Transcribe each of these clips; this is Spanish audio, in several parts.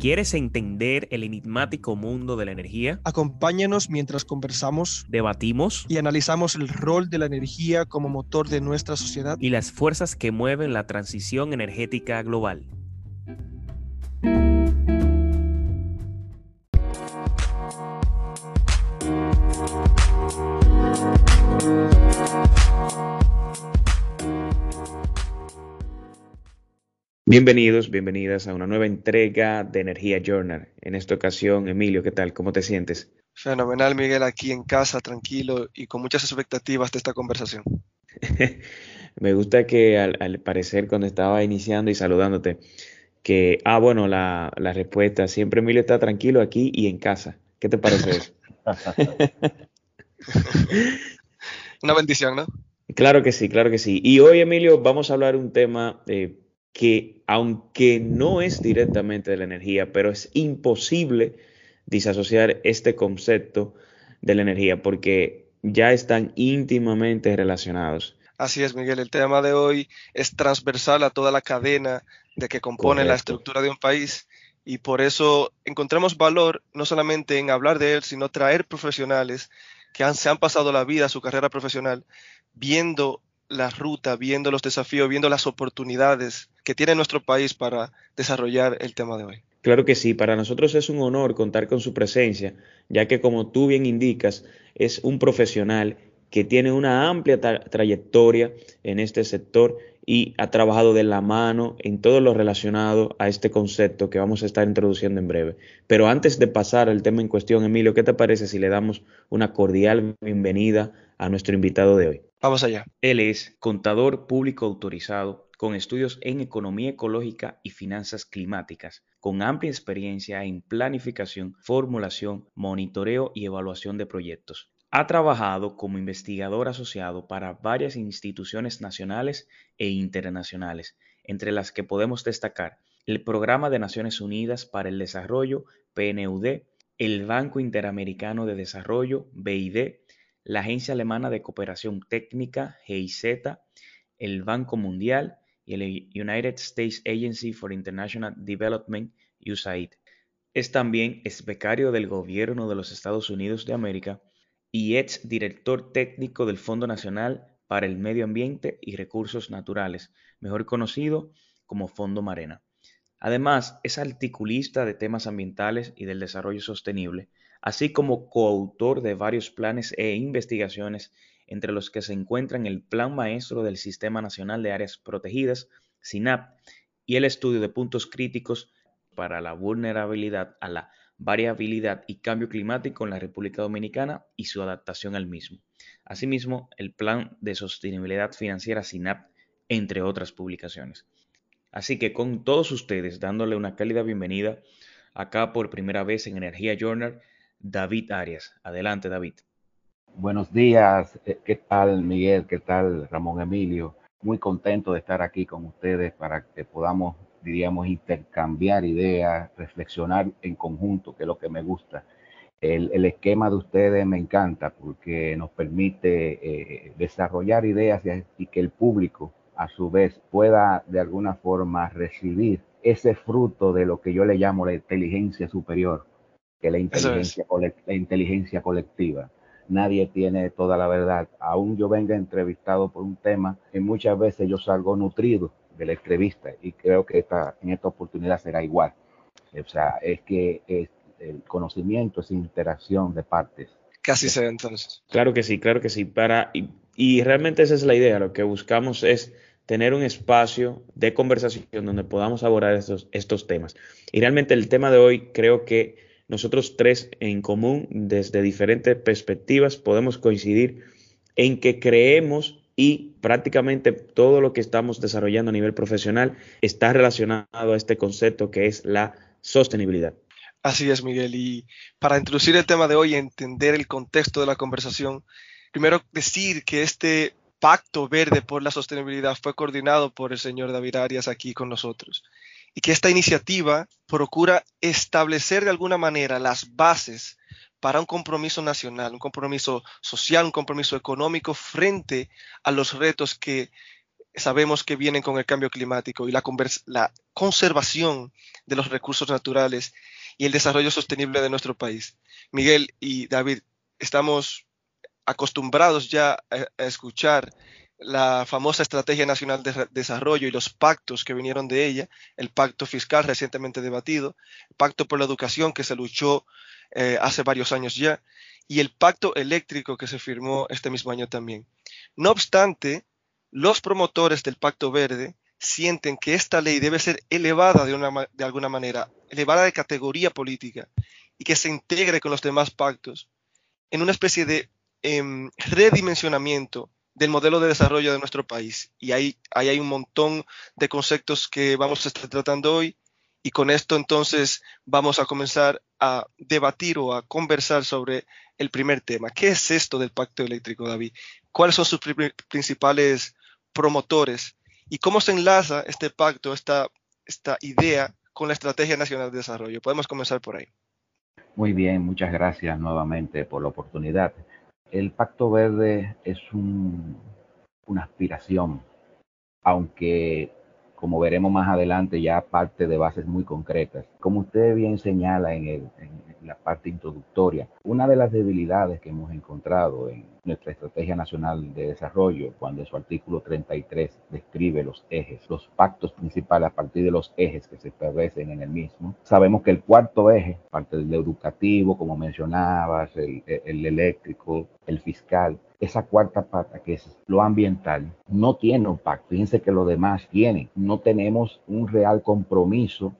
¿Quieres entender el enigmático mundo de la energía? Acompáñanos mientras conversamos, debatimos y analizamos el rol de la energía como motor de nuestra sociedad y las fuerzas que mueven la transición energética global. Bienvenidos, bienvenidas a una nueva entrega de Energía Journal. En esta ocasión, Emilio, ¿qué tal? ¿Cómo te sientes? Fenomenal, Miguel, aquí en casa, tranquilo y con muchas expectativas de esta conversación. Me gusta que al, parecer cuando estaba iniciando y saludándote, que, ah, bueno, la, la respuesta, siempre Emilio está tranquilo aquí y en casa. ¿Qué te parece eso? Una bendición, ¿no? Claro que sí, claro que sí. Y hoy, Emilio, vamos a hablar un tema eh, que aunque no es directamente de la energía, pero es imposible disasociar este concepto de la energía porque ya están íntimamente relacionados. Así es, Miguel. El tema de hoy es transversal a toda la cadena de que compone la estructura de un país y por eso encontramos valor no solamente en hablar de él, sino traer profesionales que se han pasado la vida, su carrera profesional, viendo la ruta, viendo los desafíos, viendo las oportunidades que tiene nuestro país para desarrollar el tema de hoy. Claro que sí, para nosotros es un honor contar con su presencia, ya que como tú bien indicas, es un profesional que tiene una amplia trayectoria en este sector y ha trabajado de la mano en todo lo relacionado a este concepto que vamos a estar introduciendo en breve. Pero antes de pasar al tema en cuestión, Emilio, ¿qué te parece si le damos una cordial bienvenida a nuestro invitado de hoy? Él es contador público autorizado con estudios en economía ecológica y finanzas climáticas, con amplia experiencia en planificación, formulación, monitoreo y evaluación de proyectos. Ha trabajado como investigador asociado para varias instituciones nacionales e internacionales, entre las que podemos destacar el Programa de Naciones Unidas para el Desarrollo, PNUD, el Banco Interamericano de Desarrollo, BID, la Agencia Alemana de Cooperación Técnica, GIZ, el Banco Mundial y el United States Agency for International Development, USAID. Es también ex becario del Gobierno de los Estados Unidos de América y ex director técnico del Fondo Nacional para el Medio Ambiente y Recursos Naturales, mejor conocido como Fondo Marena. Además, es articulista de temas ambientales y del desarrollo sostenible, así como coautor de varios planes e investigaciones, entre los que se encuentran el Plan Maestro del Sistema Nacional de Áreas Protegidas, SINAP, y el estudio de puntos críticos para la vulnerabilidad a la variabilidad y cambio climático en la República Dominicana y su adaptación al mismo. Asimismo, el Plan de Sostenibilidad Financiera SINAP, entre otras publicaciones. Así que con todos ustedes, dándole una cálida bienvenida acá por primera vez en Energía Journal, David Arias. Adelante, David. Buenos días, eh, ¿qué tal Miguel? ¿Qué tal Ramón Emilio? Muy contento de estar aquí con ustedes para que podamos, diríamos, intercambiar ideas, reflexionar en conjunto, que es lo que me gusta. El, esquema de ustedes me encanta porque nos permite eh, desarrollar ideas y que el público a su vez pueda de alguna forma recibir ese fruto de lo que yo le llamo la inteligencia superior, que es la inteligencia, la inteligencia colectiva. Nadie tiene toda la verdad. Aún yo venga entrevistado por un tema, y muchas veces yo salgo nutrido de la entrevista y creo que esta, en esta oportunidad será igual. O sea, es que el conocimiento es interacción de partes. Casi se entonces. Claro que sí, claro que sí. Para, y, y realmente esa es la idea. Lo que buscamos es tener un espacio de conversación donde podamos abordar estos, estos temas. Y realmente el tema de hoy creo que nosotros tres en común, desde diferentes perspectivas, podemos coincidir en que creemos y prácticamente todo lo que estamos desarrollando a nivel profesional está relacionado a este concepto que es la sostenibilidad. Así es, Miguel. Y para introducir el tema de hoy y entender el contexto de la conversación, primero decir que este Pacto Verde por la Sostenibilidad fue coordinado por el señor David Arias aquí con nosotros. Y que esta iniciativa procura establecer de alguna manera las bases para un compromiso nacional, un compromiso social, un compromiso económico frente a los retos que sabemos que vienen con el cambio climático y la, conservación de los recursos naturales y el desarrollo sostenible de nuestro país. Miguel y David, estamos acostumbrados ya a, escuchar la famosa Estrategia Nacional de Desarrollo y los pactos que vinieron de ella, el pacto fiscal recientemente debatido, el pacto por la educación que se luchó eh, hace varios años ya, y el pacto eléctrico que se firmó este mismo año también. No obstante, los promotores del pacto verde sienten que esta ley debe ser elevada de, una, de alguna manera, elevada de categoría política y que se integre con los demás pactos en una especie de em, redimensionamiento del modelo de desarrollo de nuestro país. Y ahí, hay un montón de conceptos que vamos a estar tratando hoy. Y con esto entonces vamos a comenzar a debatir o a conversar sobre el primer tema. ¿Qué es esto del pacto eléctrico, David? ¿Cuáles son sus principales promotores? ¿Y cómo se enlaza este pacto, esta, esta idea con la Estrategia Nacional de Desarrollo? Podemos comenzar por ahí. Muy bien, muchas gracias nuevamente por la oportunidad. El Pacto Verde es una aspiración, aunque como veremos más adelante ya parte de bases muy concretas. Como usted bien señala en, el, la parte introductoria, una de las debilidades que hemos encontrado en nuestra Estrategia Nacional de Desarrollo, cuando en su artículo 33 describe los ejes, los pactos principales a partir de los ejes que se establecen en el mismo. Sabemos que el cuarto eje, parte del educativo, como mencionabas, el, el eléctrico, el fiscal, esa cuarta pata, que es lo ambiental, no tiene un pacto. Fíjense que los demás tienen. No tenemos un real compromiso,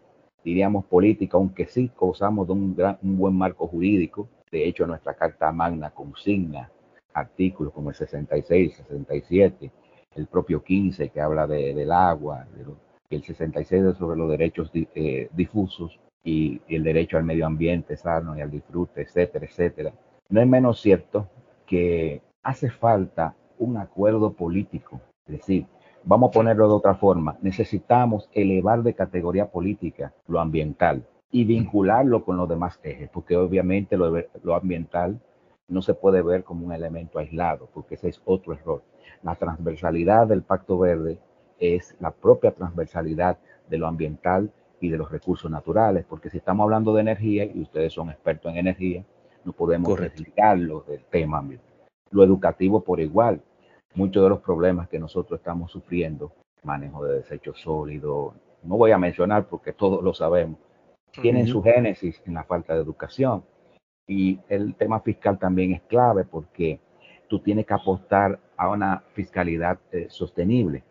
diríamos político, aunque sí gozamos de un, gran, un buen marco jurídico. De hecho, nuestra Carta Magna consigna artículos como el 66, 67, el propio 15 que habla de, del agua, de el 66 sobre los derechos eh, difusos y, y, el derecho al medio ambiente sano y al disfrute, etcétera, etcétera. No es menos cierto que hace falta un acuerdo político, es decir, vamos a ponerlo de otra forma, necesitamos elevar de categoría política lo ambiental y vincularlo con los demás ejes, porque obviamente lo, lo ambiental no se puede ver como un elemento aislado, porque ese es otro error. La transversalidad del Pacto Verde es la propia transversalidad de lo ambiental y de los recursos naturales, porque si estamos hablando de energía, y ustedes son expertos en energía, no podemos desligarlo del tema ambiental. Lo educativo por igual. Muchos de los problemas que nosotros estamos sufriendo, manejo de desechos sólidos, no voy a mencionar porque todos lo sabemos, tienen su génesis en la falta de educación. Y el tema fiscal también es clave porque tú tienes que apostar a una fiscalidad eh, sostenible,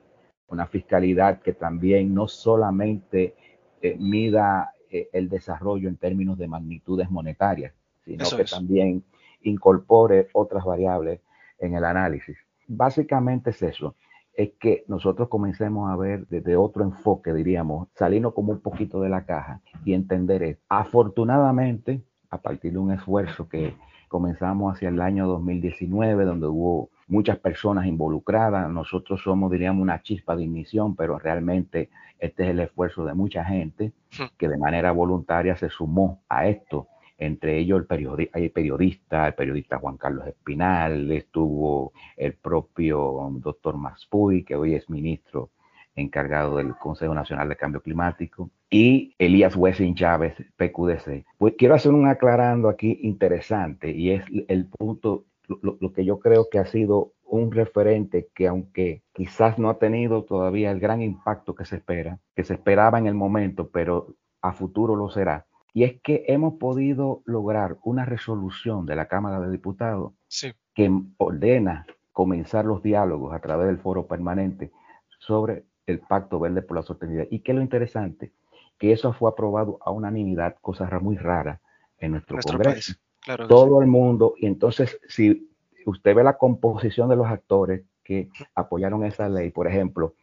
una fiscalidad que también no solamente eh, mida eh, el desarrollo en términos de magnitudes monetarias, sino Eso que es. también incorpore otras variables en el análisis. Básicamente es eso, es que nosotros comencemos a ver desde otro enfoque, diríamos, salirnos como un poquito de la caja y entender es, afortunadamente, a partir de un esfuerzo que comenzamos hacia el año 2019, donde hubo muchas personas involucradas. Nosotros somos, diríamos, una chispa de ignición, pero realmente este es el esfuerzo de mucha gente que de manera voluntaria se sumó a esto. Entre ellos el periodi hay periodista, el periodista Juan Carlos Espinal, estuvo el propio doctor Maspuy, que hoy es ministro encargado del Consejo Nacional de Cambio Climático, y Elías Wessing Chávez, PQDC. Pues quiero hacer un aclarando aquí interesante y es el punto, lo, lo, que yo creo que ha sido un referente que aunque quizás no ha tenido todavía el gran impacto que se espera, que se esperaba en el momento, pero a futuro lo será. Y es que hemos podido lograr una resolución de la Cámara de Diputados sí. que ordena comenzar los diálogos a través del foro permanente sobre el Pacto Verde por la Sostenibilidad. ¿Y qué es lo interesante? Que eso fue aprobado a unanimidad, cosa muy rara en nuestro, nuestro Congreso. Claro Todo sí. el mundo, y entonces si usted ve la composición de los actores que apoyaron esa ley, por ejemplo,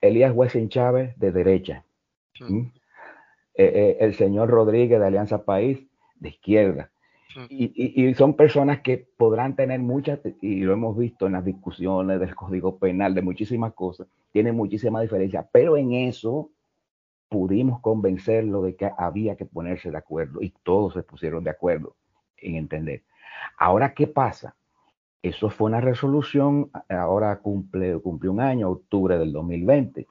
Elías Wessing Chávez de derecha, ¿Mm? Eh, eh, el señor Rodríguez de Alianza País de izquierda, y, y, y, son personas que podrán tener muchas, y lo hemos visto en las discusiones del Código Penal, de muchísimas cosas, tienen muchísima diferencia, pero en eso pudimos convencerlo de que había que ponerse de acuerdo y todos se pusieron de acuerdo en entender. Ahora, ¿qué pasa? Eso fue una resolución, ahora cumple, cumple un año, octubre del 2020.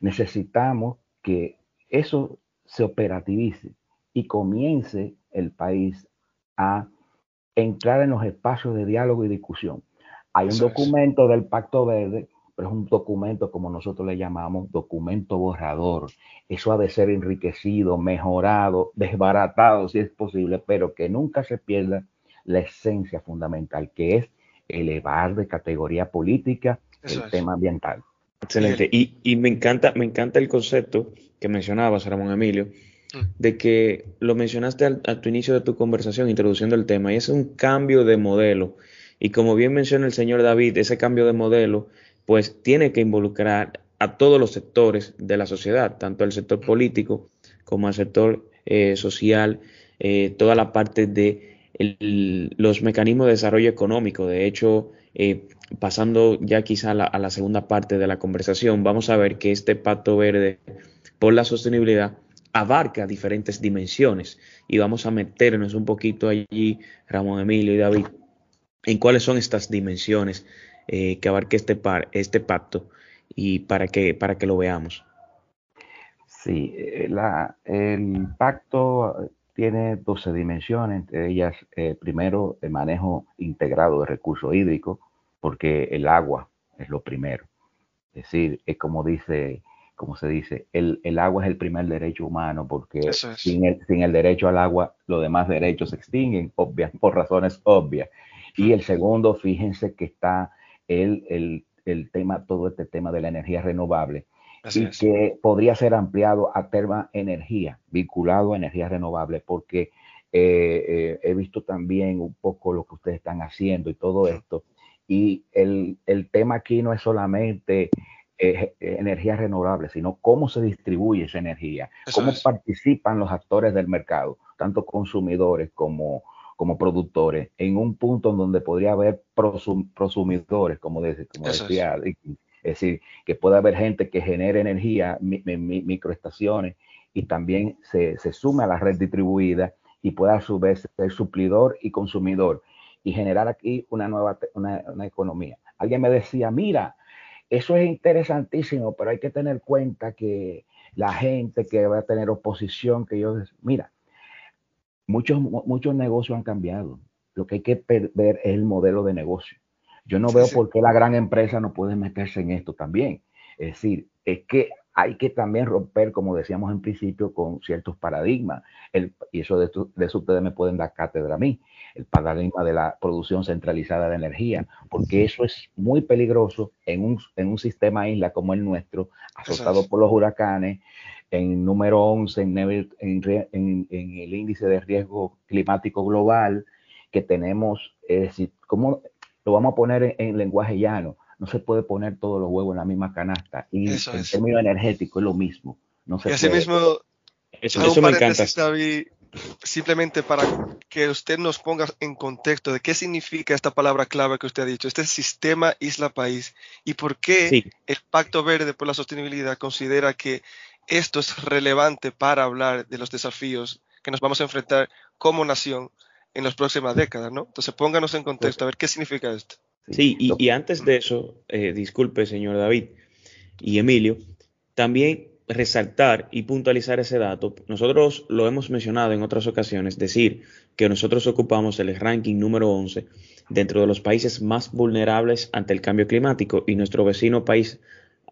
Necesitamos que eso se operativice y comience el país a entrar en los espacios de diálogo y discusión. Hay un documento del Pacto Verde, pero es un documento, como nosotros le llamamos, documento borrador. Eso ha de ser enriquecido, mejorado, desbaratado, si es posible, pero que nunca se pierda la esencia fundamental, que es elevar de categoría política el tema ambiental. Excelente. Y, me encanta, me encanta el concepto que mencionabas, Ramón Emilio, mm. de que lo mencionaste al, a tu inicio de tu conversación, introduciendo el tema, y es un cambio de modelo. Y como bien menciona el señor David, ese cambio de modelo, pues tiene que involucrar a todos los sectores de la sociedad, tanto el sector mm. político como el sector eh, social, eh, toda la parte de los mecanismos de desarrollo económico. De hecho, eh, pasando ya quizá a la, segunda parte de la conversación, vamos a ver que este pacto verde por la sostenibilidad abarca diferentes dimensiones y vamos a meternos un poquito allí, Ramón Emilio y David, en cuáles son estas dimensiones eh, que abarca este, este pacto y para que, para que lo veamos. Sí, eh, el pacto tiene 12 dimensiones, entre ellas, eh, primero, el manejo integrado de recursos hídricos, porque el agua es lo primero. Es decir, es como dice, como se dice, el, agua es el primer derecho humano, porque sin el, sin el, derecho al agua, los demás derechos se extinguen, obvias, por razones obvias. Y el segundo, fíjense que está el, el, el tema, todo este tema de la energía renovable, y que podría ser ampliado a tema energía, vinculado a energías renovables, porque eh, eh, he visto también un poco lo que ustedes están haciendo y todo esto. Y el, el tema aquí no es solamente eh, energía renovable, sino cómo se distribuye esa energía, cómo participan los actores del mercado, tanto consumidores como, como productores, en un punto en donde podría haber prosumidores, como, dice, como decía es decir, que pueda haber gente que genere energía, en microestaciones, y también se, se sume a la red distribuida y pueda a su vez ser suplidor y consumidor y generar aquí una nueva una, economía. Alguien me decía, mira, eso es interesantísimo, pero hay que tener cuenta que la gente que va a tener oposición, que yo, mira, muchos, muchos negocios han cambiado. Lo que hay que ver es el modelo de negocio. Yo no veo por qué la gran empresa no puede meterse en esto también. Es decir, es que hay que también romper, como decíamos en principio, con ciertos paradigmas. y eso de, eso ustedes me pueden dar cátedra a mí, el paradigma de la producción centralizada de energía, porque eso es muy peligroso en un, en un sistema isla como el nuestro, azotado por los huracanes, en número 11 en, en, en, el índice de riesgo climático global, que tenemos, es decir, como lo vamos a poner en, lenguaje llano. No se puede poner todos los huevos en la misma canasta. Y en términos energéticos es lo mismo. No se y así mismo, eso, me encanta. simplemente para que usted nos ponga en contexto de qué significa esta palabra clave que usted ha dicho, este sistema isla-país, y por qué el Pacto Verde por la Sostenibilidad considera que esto es relevante para hablar de los desafíos que nos vamos a enfrentar como nación en las próximas décadas, ¿no? Entonces pónganos en contexto, a ver qué significa esto. Sí, y, antes de eso, eh, disculpe, señor David y Emilio, también resaltar y puntualizar ese dato. Nosotros lo hemos mencionado en otras ocasiones, decir que nosotros ocupamos el ranking número 11 dentro de los países más vulnerables ante el cambio climático y nuestro vecino país,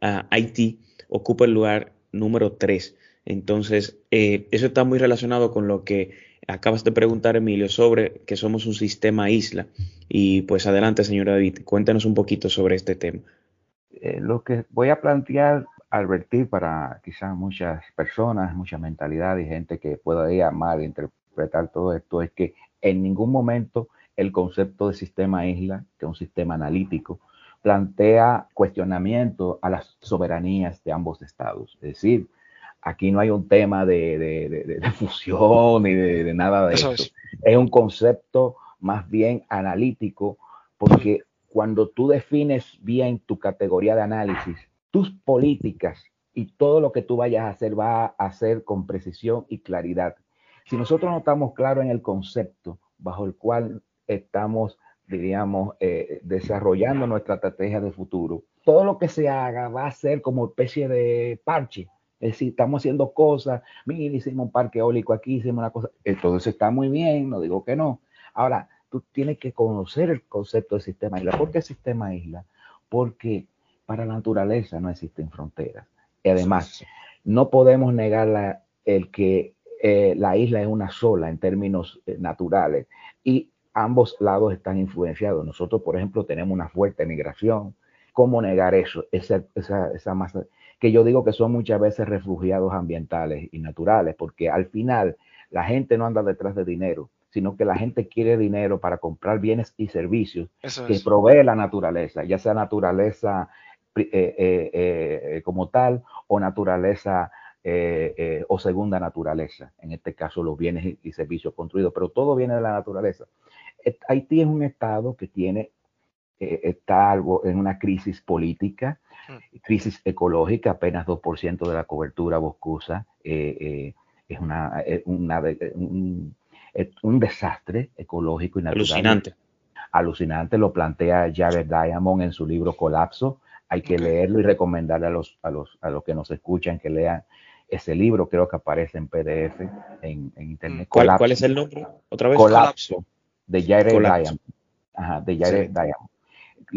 uh, Haití, ocupa el lugar número 3. Entonces, eh, eso está muy relacionado con lo que acabas de preguntar, Emilio, sobre que somos un sistema isla. Y pues adelante, señor David, cuéntanos un poquito sobre este tema. Eh, lo que voy a plantear, advertir para quizás muchas personas, mucha mentalidad y gente que pueda mal interpretar todo esto, es que en ningún momento el concepto de sistema isla, que es un sistema analítico, plantea cuestionamiento a las soberanías de ambos estados. Es decir, Aquí no hay un tema de, fusión ni de, nada de eso. Es. un concepto más bien analítico, porque cuando tú defines bien tu categoría de análisis, tus políticas y todo lo que tú vayas a hacer va a hacer con precisión y claridad. Si nosotros no estamos claros en el concepto bajo el cual estamos diríamos, eh, desarrollando nuestra estrategia de futuro, todo lo que se haga va a ser como especie de parche. Es decir, estamos haciendo cosas, mira, hicimos un parque eólico aquí, hicimos una cosa, todo eso está muy bien, no digo que no. Ahora, tú tienes que conocer el concepto de sistema isla. ¿Por qué sistema isla? Porque para la naturaleza no existen fronteras. Y además, no podemos negar el que eh, la isla es una sola en términos eh, naturales y ambos lados están influenciados. Nosotros, por ejemplo, tenemos una fuerte migración. ¿Cómo negar eso? Esa, esa, esa masa que yo digo que son muchas veces refugiados ambientales y naturales, porque al final la gente no anda detrás de dinero, sino que la gente quiere dinero para comprar bienes y servicios que provee la naturaleza, ya sea naturaleza eh, eh, eh, como tal o naturaleza o segunda naturaleza, en este caso los bienes y servicios construidos, pero todo viene de la naturaleza. Haití es un estado que tiene, está algo en una crisis política, mm. crisis ecológica, apenas 2% de la cobertura boscosa es una, una un, un, desastre ecológico y natural. Alucinante. Alucinante, lo plantea Jared Diamond en su libro Colapso hay que leerlo y recomendarle a los, a, los, a los que nos escuchan que lean ese libro, creo que aparece en PDF en, internet. ¿Cuál, ¿Cuál, es el nombre? Otra vez. Colapso, de Jared Diamond. Ajá, de Jared Diamond.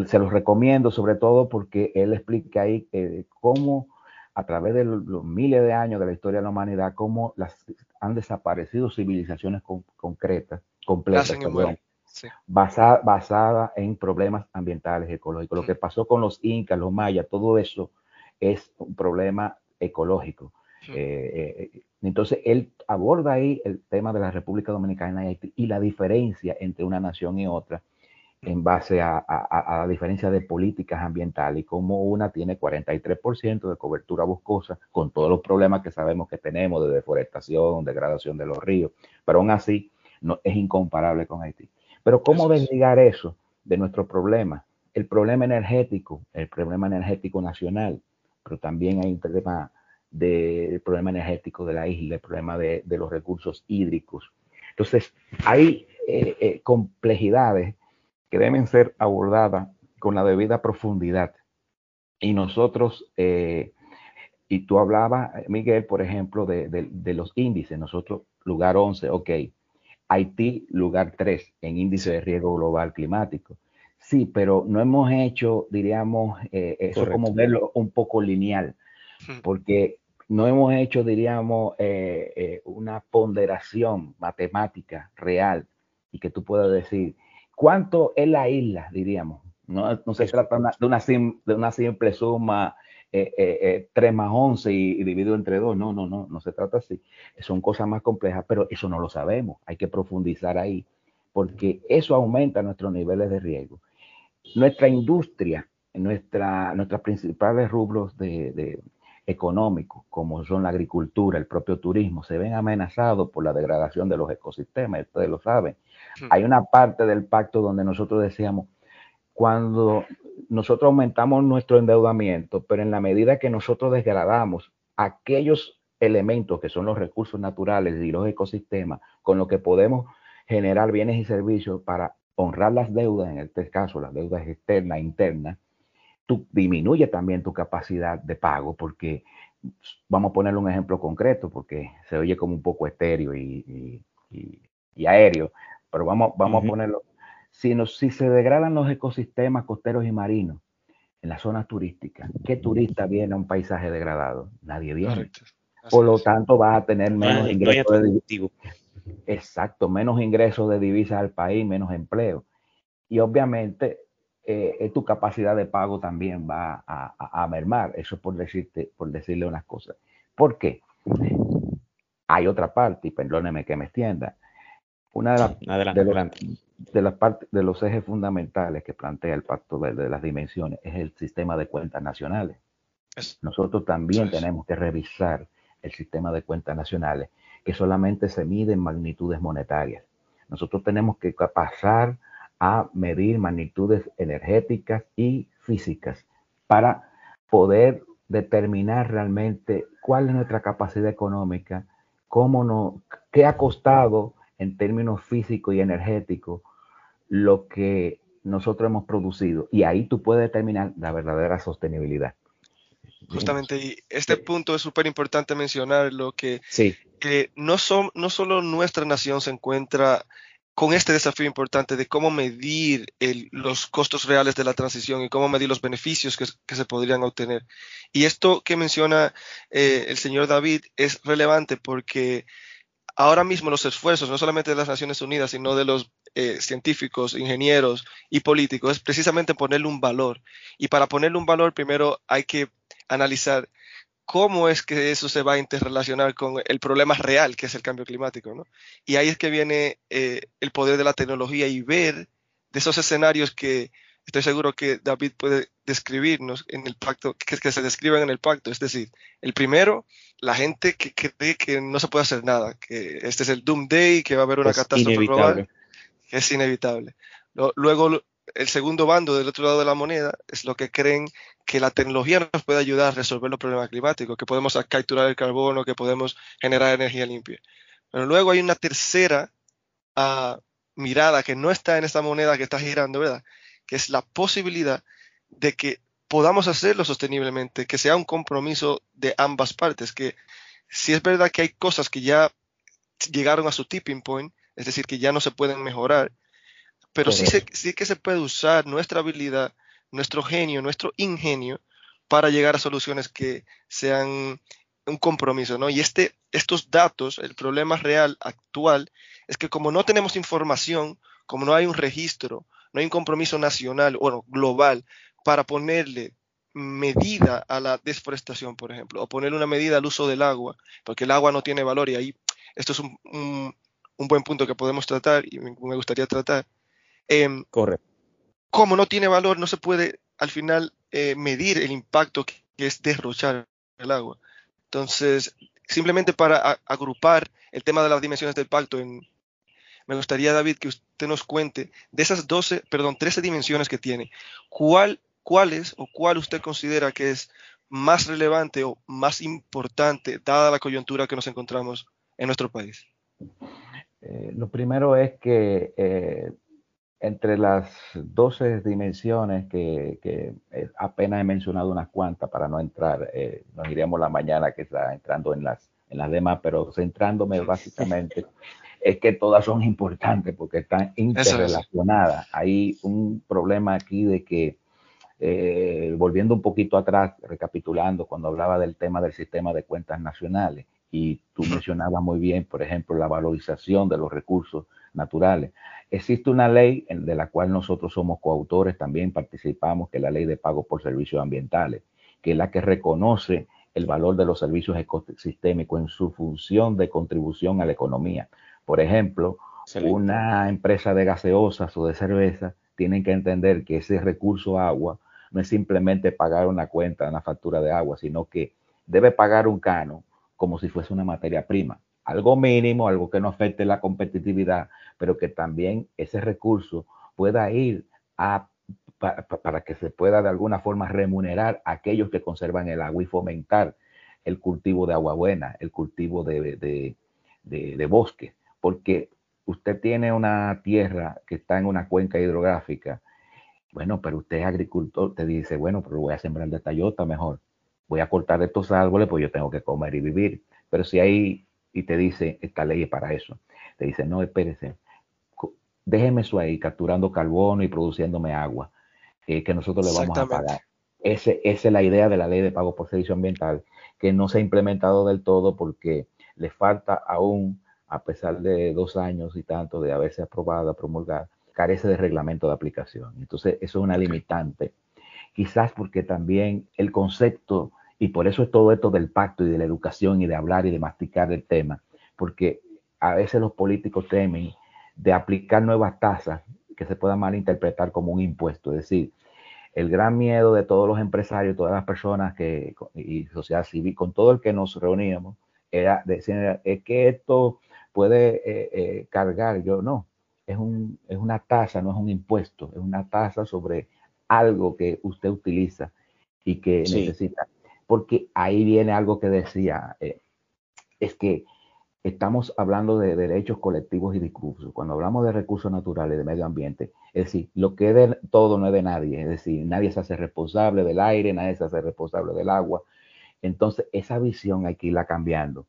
Se los recomiendo sobre todo porque él explica ahí eh, cómo a través de los, miles de años de la historia de la humanidad, cómo las, han desaparecido civilizaciones concretas, completas, basada, en problemas ambientales, ecológicos. Lo que pasó con los incas, los mayas, todo eso es un problema ecológico. Eh, eh, entonces, él aborda ahí el tema de la República Dominicana y la diferencia entre una nación y otra en base a, la diferencia de políticas ambientales y como una tiene 43% de cobertura boscosa con todos los problemas que sabemos que tenemos de deforestación, degradación de los ríos, pero aún así no, es incomparable con Haití. Pero ¿cómo desligar eso de nuestro problema? El problema energético, el problema energético nacional, pero también hay un problema del problema energético de la isla, el problema de, los recursos hídricos. Entonces, hay eh, eh, complejidades que deben ser abordadas con la debida profundidad. Y nosotros, eh, y tú hablabas, Miguel, por ejemplo, de, de, los índices, nosotros, lugar 11, ok, Haití, lugar 3 en índice de riesgo global climático. Sí, pero no hemos hecho, diríamos, eh, eso como verlo un poco lineal, porque no hemos hecho, diríamos, eh, eh, una ponderación matemática real y que tú puedas decir, ¿cuánto es la isla, diríamos? No, no se trata de una, de una simple suma eh, eh, 3 eh, más 11 y, dividido entre 2. No, no, no, no se trata así. Son cosas más complejas, pero eso no lo sabemos. Hay que profundizar ahí, porque eso aumenta nuestros niveles de riesgo. Nuestra industria, nuestra, nuestros principales rubros de, económicos, como son la agricultura, el propio turismo, se ven amenazados por la degradación de los ecosistemas, ustedes lo saben. Hay una parte del pacto donde nosotros decíamos, cuando nosotros aumentamos nuestro endeudamiento, pero en la medida que nosotros degradamos aquellos elementos que son los recursos naturales y los ecosistemas, con lo que podemos generar bienes y servicios para honrar las deudas, en este caso las deudas externas e internas, tú disminuye también tu capacidad de pago porque vamos a ponerle un ejemplo concreto porque se oye como un poco estéreo y, aéreo, pero vamos, vamos a ponerlo si, se degradan los ecosistemas costeros y marinos en las zonas turísticas, ¿qué turista viene a un paisaje degradado? Nadie viene. Por lo tanto, vas a tener menos ingresos de divisas. Exacto, menos ingresos de divisas al país, menos empleo. Y obviamente eh, eh, tu capacidad de pago también va a, mermar. Eso por decirte, por decirle unas cosas. ¿Por qué? Hay otra parte, y perdóneme que me extienda. Una de, las partes de los ejes fundamentales que plantea el Pacto Verde de las Dimensiones es el sistema de cuentas nacionales. Nosotros también tenemos que revisar el sistema de cuentas nacionales, que solamente se mide en magnitudes monetarias. Nosotros tenemos que pasar a medir magnitudes energéticas y físicas para poder determinar realmente cuál es nuestra capacidad económica, cómo no, qué ha costado en términos físicos y energéticos lo que nosotros hemos producido y ahí tú puedes determinar la verdadera sostenibilidad. Justamente, y este punto es súper importante mencionarlo, que, sí. que no, son, no solo nuestra nación se encuentra con este desafío importante de cómo medir los costos reales de la transición y cómo medir los beneficios que, se podrían obtener. Y esto que menciona eh, el señor David es relevante porque ahora mismo los esfuerzos, no solamente de las Naciones Unidas, sino de los eh, científicos, ingenieros y políticos, es precisamente ponerle un valor. Y para ponerle un valor, primero hay que analizar cómo es que eso se va a interrelacionar con el problema real que es el cambio climático. ¿no? Y ahí es que viene eh, el poder de la tecnología y ver de esos escenarios que estoy seguro que David puede describirnos en el pacto, que, que se describen en el pacto. Es decir, el primero, la gente que cree que no se puede hacer nada, que este es el Doomsday, que va a haber una catástrofe global es inevitable. Luego, el segundo bando del otro lado de la moneda es lo que creen que la tecnología nos puede ayudar a resolver los problemas climáticos, que podemos capturar el carbono, que podemos generar energía limpia. Pero luego hay una tercera ah, mirada que no está en esta moneda que está girando, ¿verdad? Que es la posibilidad de que podamos hacerlo sosteniblemente, que sea un compromiso de ambas partes, que si es verdad que hay cosas que ya llegaron a su tipping point, es decir, que ya no se pueden mejorar, pero sí, sí que se puede usar nuestra habilidad, nuestro genio, nuestro ingenio para llegar a soluciones que sean un compromiso, ¿no? Y este, estos datos, el problema real actual es que como no tenemos información, como no hay un registro, no hay un compromiso nacional o global para ponerle medida a la desforestación, por ejemplo, o ponerle una medida al uso del agua, porque el agua no tiene valor y ahí esto es un, un buen punto que podemos tratar y me, gustaría tratar. Eh, Correcto. Como no tiene valor, no se puede al final eh, medir el impacto que, es derrochar el agua. Entonces, simplemente para agrupar el tema de las dimensiones del pacto, me gustaría, David, que usted nos cuente de esas 12, perdón, 13 dimensiones que tiene, ¿cuál, ¿cuáles o cuál usted considera que es más relevante o más importante dada la coyuntura que nos encontramos en nuestro país? Eh, lo primero es que eh, entre las 12 dimensiones que, eh, apenas he mencionado unas cuantas para no entrar, nos iríamos la mañana que está entrando en las, en las demás, pero centrándome básicamente es que todas son importantes porque están interrelacionadas. Hay un problema aquí de que, volviendo un poquito atrás, recapitulando, cuando hablaba del tema del sistema de cuentas nacionales, y tú mencionabas muy bien, por ejemplo, la valorización de los recursos naturales. Existe una ley de la cual nosotros somos coautores, también participamos, que es la ley de pago por servicios ambientales, que es la que reconoce el valor de los servicios ecosistémicos en su función de contribución a la economía. Por ejemplo, una empresa de gaseosas o de cerveza tienen que entender que ese recurso agua no es simplemente pagar una cuenta, una factura de agua, sino que debe pagar un cano como si fuese una materia prima. Algo mínimo, algo que no afecte la competitividad, pero que también ese recurso pueda ir a, para que se pueda de alguna forma remunerar a aquellos que conservan el agua y fomentar el cultivo de agua buena, el cultivo de, de, de, bosque, porque usted tiene una tierra que está en una cuenca hidrográfica, bueno, pero usted es agricultor, te dice, bueno, pero voy a sembrar de tallota mejor voy a cortar estos árboles, pues yo tengo que comer y vivir. Pero si hay, y te dice, esta ley es para eso, te dice, no, espérese, déjeme eso ahí, capturando carbono y produciéndome agua, eh, que nosotros le vamos a pagar. Ese, esa es la idea de la ley de pago por servicio ambiental, que no se ha implementado del todo porque le falta aún, a pesar de dos años y tanto de haberse aprobado, promulgada, carece de reglamento de aplicación. Entonces, eso es una limitante. Quizás porque también el concepto y por eso es todo esto del pacto y de la educación y de hablar y de masticar el tema, porque a veces los políticos temen de aplicar nuevas tasas que se puedan malinterpretar como un impuesto. Es decir, el gran miedo de todos los empresarios, todas las personas que, y sociedad civil, con todo el que nos reuníamos, era decir, es que esto puede eh, eh, cargar. Yo no, es, un, es una tasa, no es un impuesto, es una tasa sobre algo que usted utiliza y que necesita porque ahí viene algo que decía, eh, es que estamos hablando de derechos colectivos y discursos. Cuando hablamos de recursos naturales, de medio ambiente, es decir, lo que es de todo no es de nadie. Es decir, nadie se hace responsable del aire, nadie se hace responsable del agua. Entonces, esa visión hay que irla cambiando.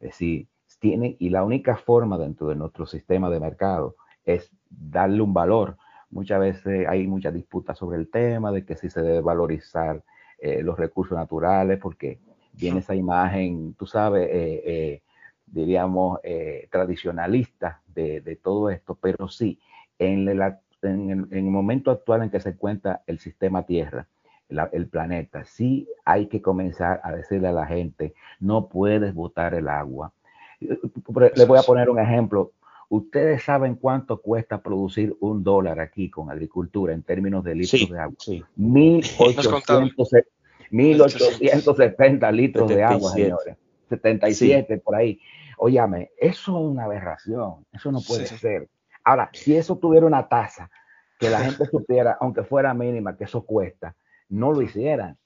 Es decir, tiene, y la única forma dentro de nuestro sistema de mercado es darle un valor. Muchas veces hay muchas disputas sobre el tema de que si se debe valorizar eh, los recursos naturales, porque viene esa imagen, tú sabes, eh, eh, diríamos, tradicionalista de, todo esto, pero sí, en, en, el, momento actual en que se encuentra el sistema Tierra, el planeta, sí hay que comenzar a decirle a la gente, no puedes botar el agua. Le voy a poner un ejemplo. Ustedes saben cuánto cuesta producir un dólar aquí con agricultura en términos de litros de agua. Sí. 1870 litros de agua, señores. 77 por ahí. Óyame, eso es una aberración. Eso no puede ser. Ahora, si eso tuviera una tasa que la gente supiera, aunque fuera mínima, que eso cuesta, no lo hicieran.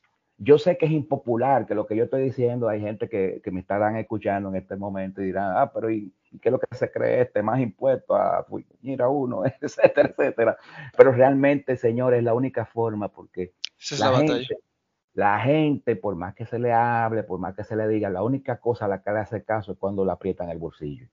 Yo sé que es impopular, que lo que yo estoy diciendo, hay gente que, me estarán escuchando en este momento y dirán, ah, pero ¿y, qué es lo que se cree este? Más impuestos a mira uno, etcétera, etcétera. Pero realmente, señores, es la única forma porque la, gente, la gente, por más que se le hable, por más que se le diga, la única cosa a la que le hace caso es cuando la aprietan el bolsillo.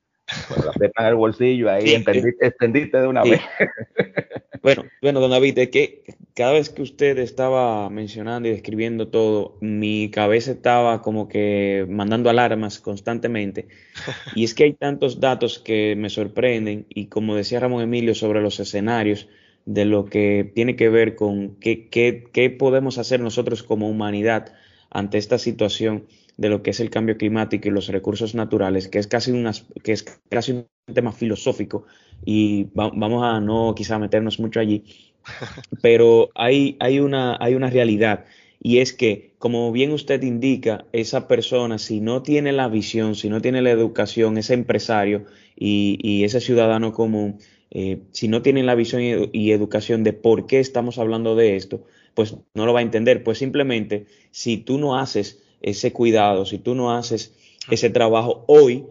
Cuando la aprietan el bolsillo, ahí entendiste, de una vez. Bueno, bueno, don David, es que cada vez que usted estaba mencionando y describiendo todo, mi cabeza estaba como que mandando alarmas constantemente. Y es que hay tantos datos que me sorprenden y como decía Ramón Emilio sobre los escenarios de lo que tiene que ver con qué, qué podemos hacer nosotros como humanidad ante esta situación de lo que es el cambio climático y los recursos naturales, que es casi, que es casi un tema filosófico y vamos a no quizá meternos mucho allí, pero hay, hay, una, hay una realidad y es que, como bien usted indica, esa persona, si no tiene la visión, si no tiene la educación, ese empresario y, ese ciudadano común, eh, si no tienen la visión y, educación de por qué estamos hablando de esto, pues no lo va a entender. Pues simplemente, si tú no haces ese cuidado, si tú no haces ese trabajo hoy,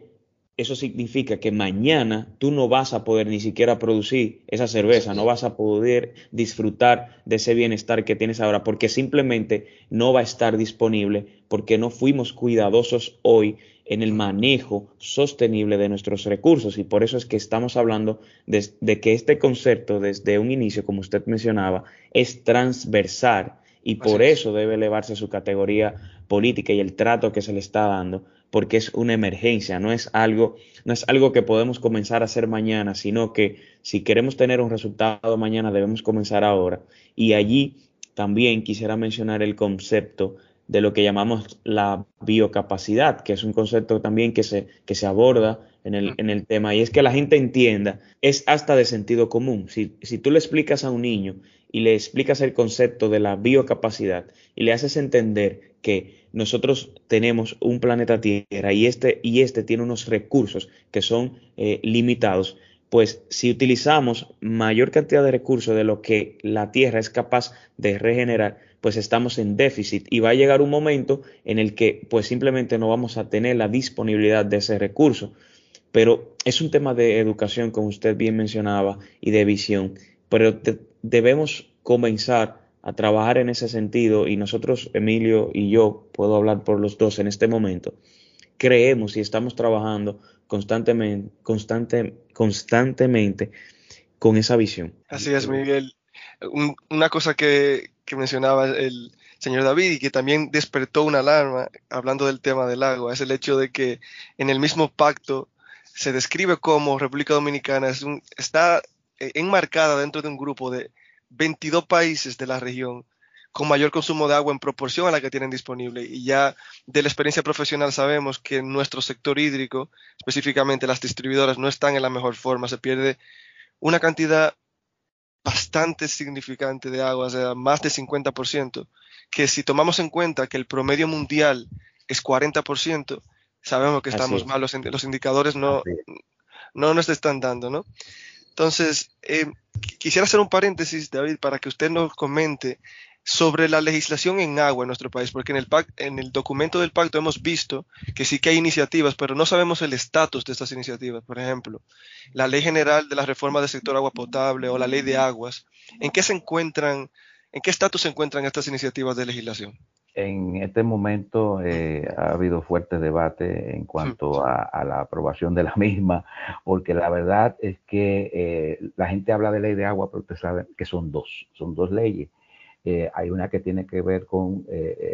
eso significa que mañana tú no vas a poder ni siquiera producir esa cerveza, no vas a poder disfrutar de ese bienestar que tienes ahora, porque simplemente no va a estar disponible, porque no fuimos cuidadosos hoy en el manejo sostenible de nuestros recursos. Y por eso es que estamos hablando de, de que este concepto desde un inicio, como usted mencionaba, es transversal y por eso debe elevarse su categoría política y el trato que se le está dando, porque es una emergencia, no es algo, no es algo que podemos comenzar a hacer mañana, sino que si queremos tener un resultado mañana debemos comenzar ahora. Y allí también quisiera mencionar el concepto de lo que llamamos la biocapacidad, que es un concepto también que se, que se aborda en el, en el, tema, y es que la gente entienda, es hasta de sentido común. Si, si tú le explicas a un niño y le explicas el concepto de la biocapacidad y le haces entender que nosotros tenemos un planeta Tierra y este, y este tiene unos recursos que son eh, limitados, pues si utilizamos mayor cantidad de recursos de lo que la Tierra es capaz de regenerar, pues estamos en déficit y va a llegar un momento en el que pues simplemente no vamos a tener la disponibilidad de ese recurso. Pero es un tema de educación, como usted bien mencionaba, y de visión. Pero debemos comenzar a trabajar en ese sentido y nosotros, Emilio y yo, puedo hablar por los dos en este momento, creemos y estamos trabajando constantemente, constante, constantemente con esa visión. Así es, Miguel. una cosa que, que mencionaba el señor David y que también despertó una alarma hablando del tema del agua es el hecho de que en el mismo pacto se describe como República Dominicana es un, está enmarcada dentro de un grupo de 22 países de la región con mayor consumo de agua en proporción a la que tienen disponible. Y ya de la experiencia profesional sabemos que nuestro sector hídrico, específicamente las distribuidoras, no están en la mejor forma. Se pierde una cantidad bastante significante de agua, o sea, más de 50%, que si tomamos en cuenta que el promedio mundial es 40%, sabemos que estamos mal, los, indicadores no, no nos están dando, ¿no? Entonces, eh, quisiera hacer un paréntesis, David, para que usted nos comente sobre la legislación en agua en nuestro país, porque en el, en el documento del pacto hemos visto que sí que hay iniciativas, pero no sabemos el estatus de estas iniciativas. Por ejemplo, la ley general de la reforma del sector agua potable o la ley de aguas, ¿en qué se encuentran, en qué estatus se encuentran estas iniciativas de legislación? En este momento eh, ha habido fuerte debate en cuanto a, la aprobación de la misma, porque la verdad es que eh, la gente habla de ley de agua, pero ustedes saben que son dos, son dos leyes. Eh, hay una que tiene que ver con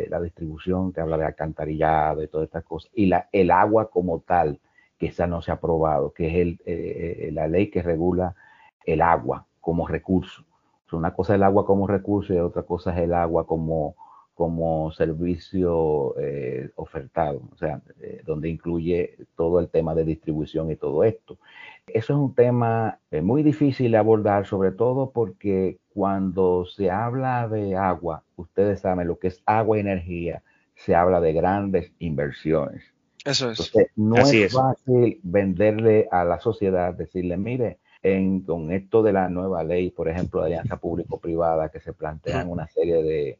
la distribución, que habla de alcantarillado y todas estas cosas, y la, el agua como tal, que esa no se ha aprobado, que es el, la ley que regula el agua como recurso. una cosa es el agua como recurso y otra cosa es el agua como como servicio eh, ofertado, o sea, eh, donde incluye todo el tema de distribución y todo esto. Eso es un tema eh, muy difícil de abordar, sobre todo porque cuando se habla de agua, ustedes saben lo que es agua y energía, se habla de grandes inversiones. Eso es. no es, fácil venderle a la sociedad, decirle, mire, en, con esto de la nueva ley, por ejemplo, de alianza público-privada, que se plantean una serie de,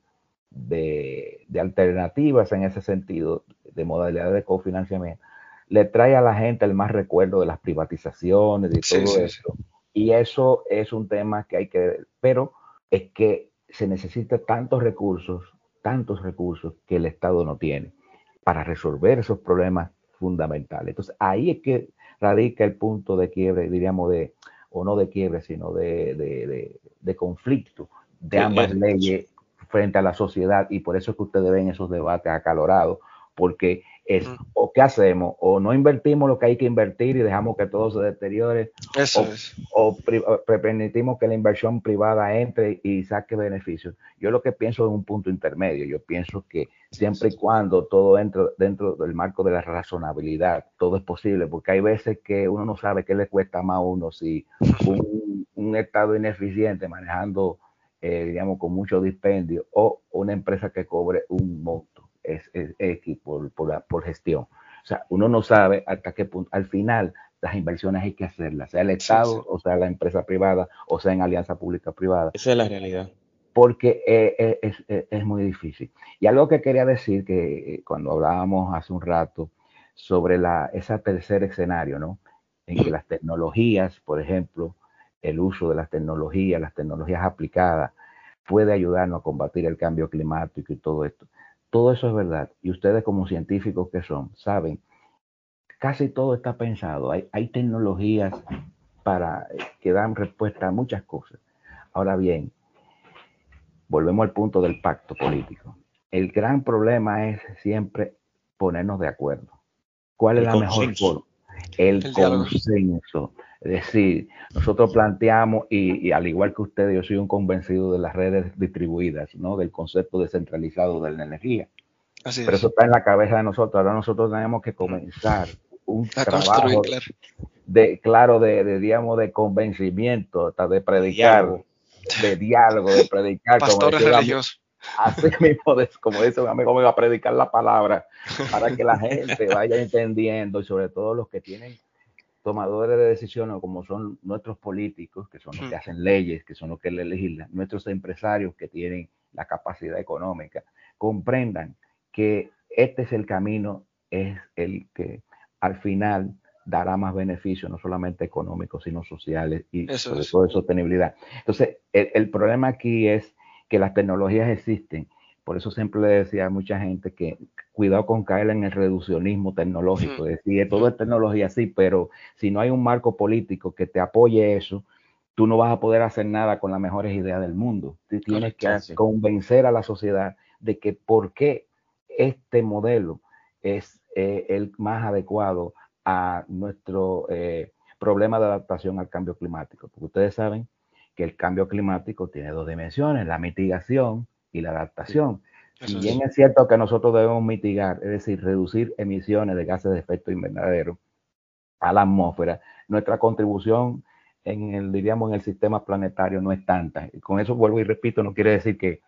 de, alternativas en ese sentido, de modalidad de cofinanciamiento, le trae a la gente el más recuerdo de las privatizaciones y todo eso. Y eso es un tema que hay que, pero es que se necesita tantos recursos, tantos recursos que el Estado no tiene para resolver esos problemas fundamentales. Entonces ahí es que radica el punto de quiebre, diríamos, de, o no de quiebre, sino de, de, de conflicto de ambas leyes frente a la sociedad y por eso es que ustedes ven esos debates acalorados, porque es o qué hacemos, o no invertimos lo que hay que invertir y dejamos que todo se deteriore, eso o, es. o permitimos que la inversión privada entre y saque beneficios. Yo lo que pienso es un punto intermedio, yo pienso que siempre y cuando todo entre dentro del marco de la razonabilidad, todo es posible, porque hay veces que uno no sabe qué le cuesta más a uno si un, un Estado ineficiente manejando eh, digamos, con mucho dispendio, o una empresa que cobre un monto es, X por, por, gestión. O sea, uno no sabe hasta qué punto, al final, las inversiones hay que hacerlas, sea el Estado, o sea la empresa privada, o sea en alianza pública-privada. Esa es la realidad. Porque eh, eh, es, es, muy difícil. Y algo que quería decir, que cuando hablábamos hace un rato sobre la, ese tercer escenario, ¿no? En que las tecnologías, por ejemplo, el uso de las tecnologías, las tecnologías aplicadas, puede ayudarnos a combatir el cambio climático y todo esto. Todo eso es verdad. Y ustedes como científicos que son, saben, casi todo está pensado. Hay, hay tecnologías para eh, que dan respuesta a muchas cosas. Ahora bien, volvemos al punto del pacto político. El gran problema es siempre ponernos de acuerdo. ¿Cuál es la mejor forma? El, consenso. Es decir, nosotros planteamos, y, al igual que ustedes, yo soy un convencido de las redes distribuidas, ¿no? Del concepto descentralizado de la energía. Pero eso está en la cabeza de nosotros. Ahora nosotros tenemos que comenzar un trabajo de, claro, de, digamos, de convencimiento, hasta de predicar, de diálogo, de, predicar. Pastores religiosos. Así mismo, como dice un amigo, me va a predicar la palabra para que la gente vaya entendiendo y sobre todo los que tienen tomadores de decisiones como son nuestros políticos, que son los que hacen leyes, que son los que legislan, nuestros empresarios que tienen la capacidad económica, comprendan que este es el camino, es el que al final dará más beneficios, no solamente económicos, sino sociales y sobre todo de sostenibilidad. Entonces, el problema aquí es que las tecnologías existen por eso siempre le decía a mucha gente que cuidado con caer en el reduccionismo tecnológico, decir, todo es tecnología, sí, pero si no hay un marco político que te apoye eso, tú no vas a poder hacer nada con las mejores ideas del mundo. Tú tienes que convencer a la sociedad de que por qué este modelo es eh, el más adecuado a nuestro eh, problema de adaptación al cambio climático. Porque ustedes saben que el cambio climático tiene dos dimensiones, la mitigación y la adaptación. Si bien es cierto que nosotros debemos mitigar, es decir, reducir emisiones de gases de efecto invernadero a la atmósfera, nuestra contribución en el, diríamos, en el sistema planetario no es tanta. Y con eso vuelvo y repito, no quiere decir que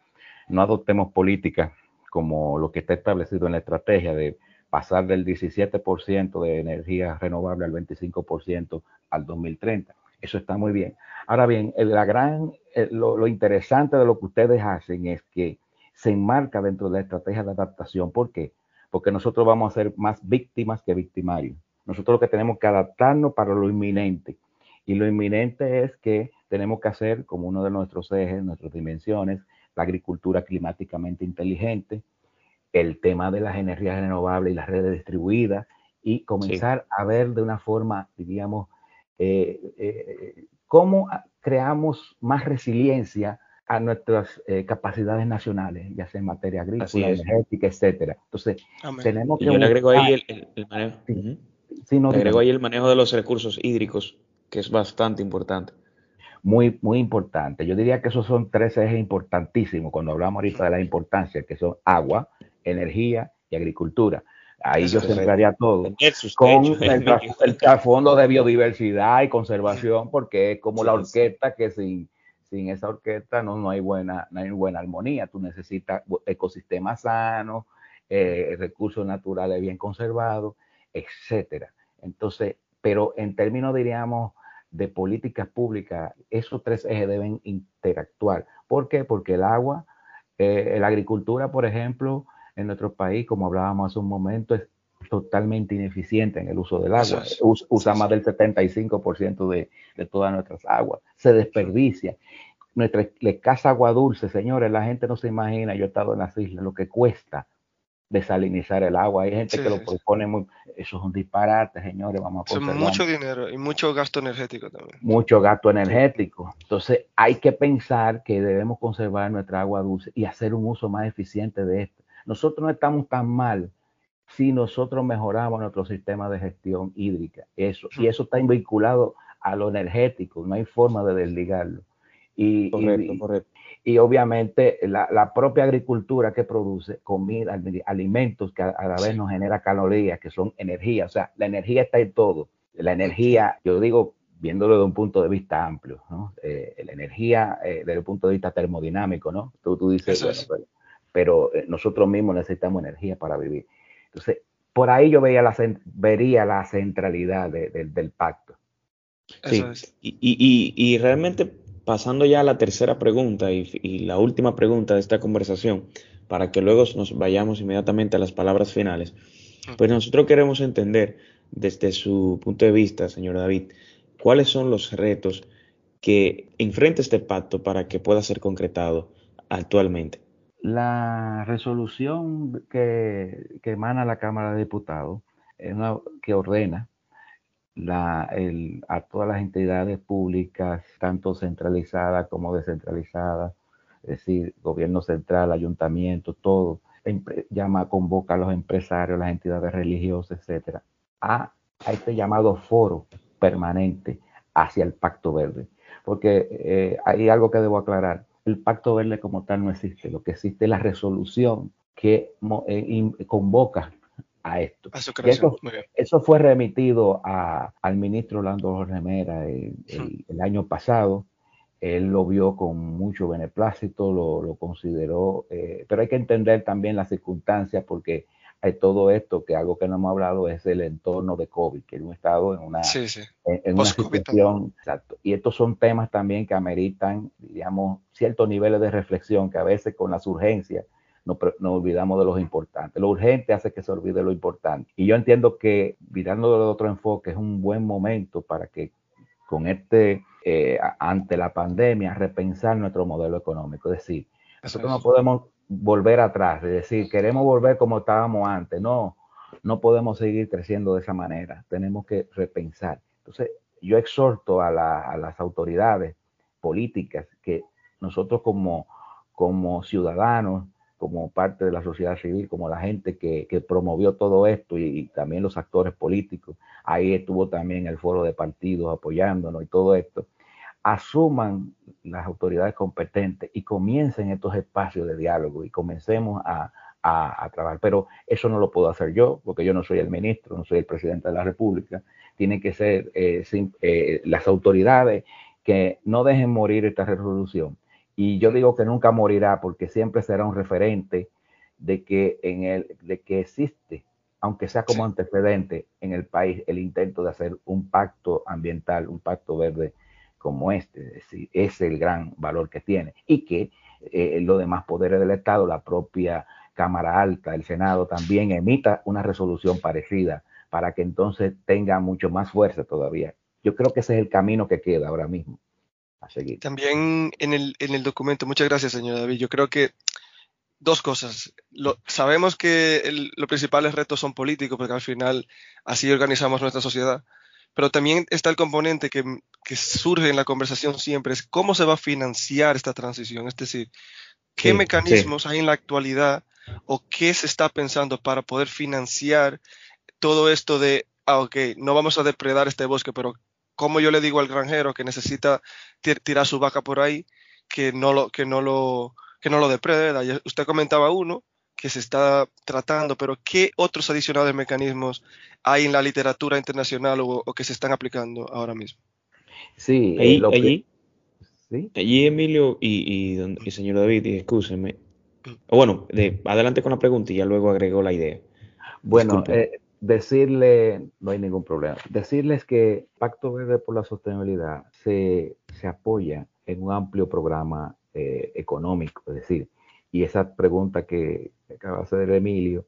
no adoptemos políticas como lo que está establecido en la estrategia de pasar del 17% de energía renovable al 25% al 2030. Eso está muy bien. Ahora bien, la gran, lo, interesante de lo que ustedes hacen es que se enmarca dentro de la estrategia de adaptación. ¿Por qué? Porque nosotros vamos a ser más víctimas que victimarios. Nosotros lo que tenemos que adaptarnos para lo inminente. Y lo inminente es que tenemos que hacer, como uno de nuestros ejes, nuestras dimensiones, la agricultura climáticamente inteligente, el tema de las energías renovables y las redes distribuidas, y comenzar a ver de una forma, diríamos, eh, eh, cómo creamos más resiliencia a nuestras eh, capacidades nacionales, ya sea en materia agrícola, energética, etcétera. Entonces, tenemos que... yo le agrego ahí el, manejo. agrego ahí el manejo de los recursos hídricos, que es bastante importante. Muy, muy importante. Yo diría que esos son tres ejes importantísimos cuando hablamos ahorita de la importancia, que son agua, energía y agricultura. Ahí yo centraría todo con el, trasfondo de biodiversidad y conservación, porque es como la orquesta que sin, sin esa orquesta no, no, hay buena, no hay buena armonía. Tú necesitas ecosistemas sanos, eh, recursos naturales bien conservados, etcétera. Entonces, pero en términos, diríamos, de políticas públicas, esos tres ejes deben interactuar. ¿Por qué? Porque el agua, eh, la agricultura, por ejemplo, en nuestro país, como hablábamos hace un momento, es totalmente ineficiente en el uso del agua. Usa más del 75% de, de todas nuestras aguas. Se desperdicia. Nuestra escasa agua dulce, señores, la gente no se imagina, yo he estado en las islas, lo que cuesta desalinizar el agua. Hay gente que lo propone muy, eso es un disparate, señores, vamos a conservar. mucho dinero y mucho gasto energético también. Mucho gasto energético. Entonces, hay que pensar que debemos conservar nuestra agua dulce y hacer un uso más eficiente de esto. Nosotros no estamos tan mal si nosotros mejoramos nuestro sistema de gestión hídrica. Eso, y eso está vinculado a lo energético, no hay forma de desligarlo. Y, correcto, correcto. y obviamente la, propia agricultura que produce comida, alimentos que a, la vez nos genera calorías, que son energía, o sea, la energía está en todo. La energía, yo digo, viéndolo desde un punto de vista amplio, ¿no? Eh, la energía eh, desde el punto de vista termodinámico, ¿no? Tú, tú dices, bueno, pero eh, nosotros mismos necesitamos energía para vivir. Entonces, por ahí yo veía la, vería la centralidad del pacto. Sí, y, realmente pasando ya a la tercera pregunta y, la última pregunta de esta conversación, para que luego nos vayamos inmediatamente a las palabras finales, pues nosotros queremos entender desde su punto de vista, señor David, cuáles son los retos que enfrenta este pacto para que pueda ser concretado actualmente. La resolución que, emana la Cámara de Diputados es una que ordena a todas las entidades públicas, tanto centralizadas como descentralizadas, es decir, gobierno central, ayuntamiento, todo, llama, convoca a los empresarios, las entidades religiosas, etcétera, a, este llamado foro permanente hacia el Pacto Verde. Porque eh, hay algo que debo aclarar el pacto verde como tal no existe. Lo que existe es la resolución que eh, convoca a esto. eso, fue remitido al ministro Orlando Remera el, año pasado. Él lo vio con mucho beneplácito, lo, consideró, eh, pero hay que entender también las circunstancias porque hay todo esto, que algo que no hemos hablado es el entorno de COVID, que hemos estado en una, En, una situación, exacto. Y estos son temas también que ameritan, digamos, ciertos niveles de reflexión que a veces con las urgencias nos, olvidamos de lo importante. Lo urgente hace que se olvide lo importante. Y yo entiendo que, mirando de otro enfoque, es un buen momento para que con este, eh, ante la pandemia, repensar nuestro modelo económico. Es decir, nosotros no podemos volver atrás, es decir, queremos volver como estábamos antes. No, no podemos seguir creciendo de esa manera. Tenemos que repensar. Entonces, yo exhorto a, las autoridades políticas que nosotros como, como ciudadanos, como parte de la sociedad civil, como la gente que, promovió todo esto y, también los actores políticos, ahí estuvo también el foro de partidos apoyándonos y todo esto, asuman las autoridades competentes y comiencen estos espacios de diálogo y comencemos a, trabajar. Pero eso no lo puedo hacer yo, porque yo no soy el ministro, no soy el presidente de la República. Tienen que ser eh, eh, las autoridades que no dejen morir esta resolución. Y yo digo que nunca morirá, porque siempre será un referente de que, en el, de que existe, aunque sea como antecedente en el país, el intento de hacer un pacto ambiental, un pacto verde como este, es decir, es el gran valor que tiene y que eh, los demás poderes del Estado, la propia Cámara Alta, el Senado también emita una resolución parecida para que entonces tenga mucho más fuerza todavía. Yo creo que ese es el camino que queda ahora mismo a seguir. También en el, en el documento, muchas gracias, señor David. Yo creo que dos cosas. sabemos que los principales retos son políticos, porque al final así organizamos nuestra sociedad. Pero también está el componente que, surge en la conversación siempre, es cómo se va a financiar esta transición. Es decir, qué mecanismos hay en la actualidad o qué se está pensando para poder financiar todo esto de, ah, ok, no vamos a depredar este bosque, pero como yo le digo al granjero que necesita tirar su vaca por ahí, que no lo, que no lo, que no lo deprede. Usted comentaba uno que se está tratando, pero ¿qué otros adicionales mecanismos hay en la literatura internacional o, que se están aplicando ahora mismo? Sí, eh, allí, allí, Emilio y, y, señor David, escúcheme. Mm. Bueno, de, adelante con la pregunta y ya luego agregó la idea. Bueno, eh, decirle, no hay ningún problema, decirles que Pacto Verde por la Sostenibilidad se, se apoya en un amplio programa eh, económico, es decir, y esa pregunta que acaba de hacer Emilio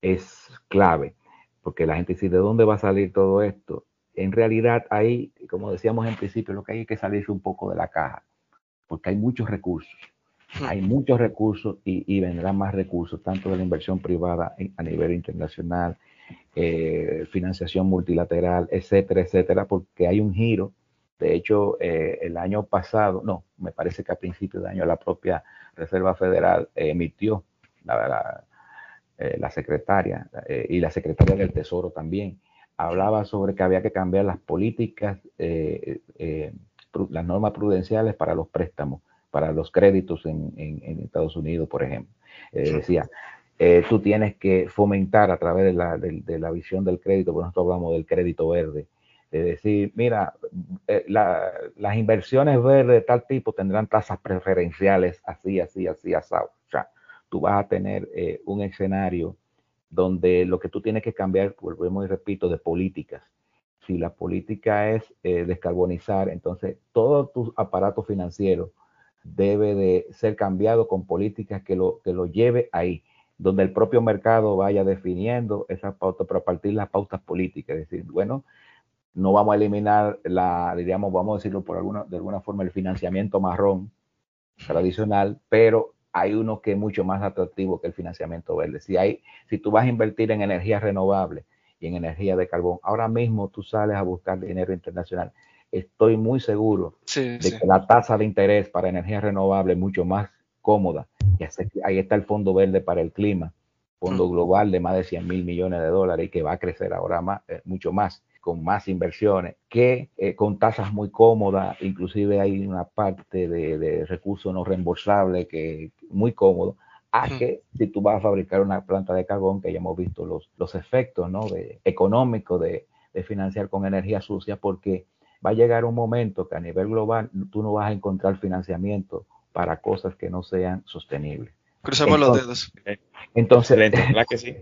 es clave, porque la gente dice, ¿de dónde va a salir todo esto? En realidad ahí, como decíamos en principio, lo que hay es que salirse un poco de la caja, porque hay muchos recursos, hmm. hay muchos recursos y, y vendrán más recursos, tanto de la inversión privada a nivel internacional, eh, financiación multilateral, etcétera, etcétera, porque hay un giro. De hecho, eh, el año pasado, no, me parece que a principios de año la propia Reserva Federal emitió la, la, secretaria y la secretaria del Tesoro también hablaba sobre que había que cambiar las políticas, las normas prudenciales para los préstamos, para los créditos en, en, Estados Unidos, por ejemplo. decía, eh, tú tienes que fomentar a través de la, de, la, visión del crédito, por nosotros hablamos del crédito verde, es decir, mira, eh, las inversiones verdes de tal tipo tendrán tasas preferenciales así, así, así, asado. Tú vas a tener eh, un escenario donde lo que tú tienes que cambiar, volvemos y repito, de políticas. Si la política es descarbonizar, entonces todo tu aparato financiero debe de ser cambiado con políticas que lo, que lo lleve ahí donde el propio mercado vaya definiendo esas pautas, pero a partir de las pautas políticas, es decir, bueno, no vamos a eliminar la, diríamos, vamos a decirlo por alguna, de alguna forma, el financiamiento marrón tradicional, pero hay uno que es mucho más atractivo que el financiamiento verde. Si, hay, si tú vas a invertir en energías renovables y en energía de carbón, ahora mismo tú sales a buscar dinero internacional. Estoy muy seguro de que la tasa de interés para energías renovables es mucho más cómoda ahí está el Fondo Verde para el Clima, fondo global de más de 100 mil millones de dólares y que va a crecer ahora más, eh, mucho más con más inversiones, que eh, con tasas muy cómodas, inclusive hay una parte de, recursos no reembolsables que muy cómodo, a que si tú vas a fabricar una planta de carbón, que ya hemos visto los, los efectos ¿no? de, económicos de, de financiar con energía sucia, porque va a llegar un momento que a nivel global tú no vas a encontrar financiamiento para cosas que no sean sostenibles. Cruzamos los dedos. Entonces, que sí?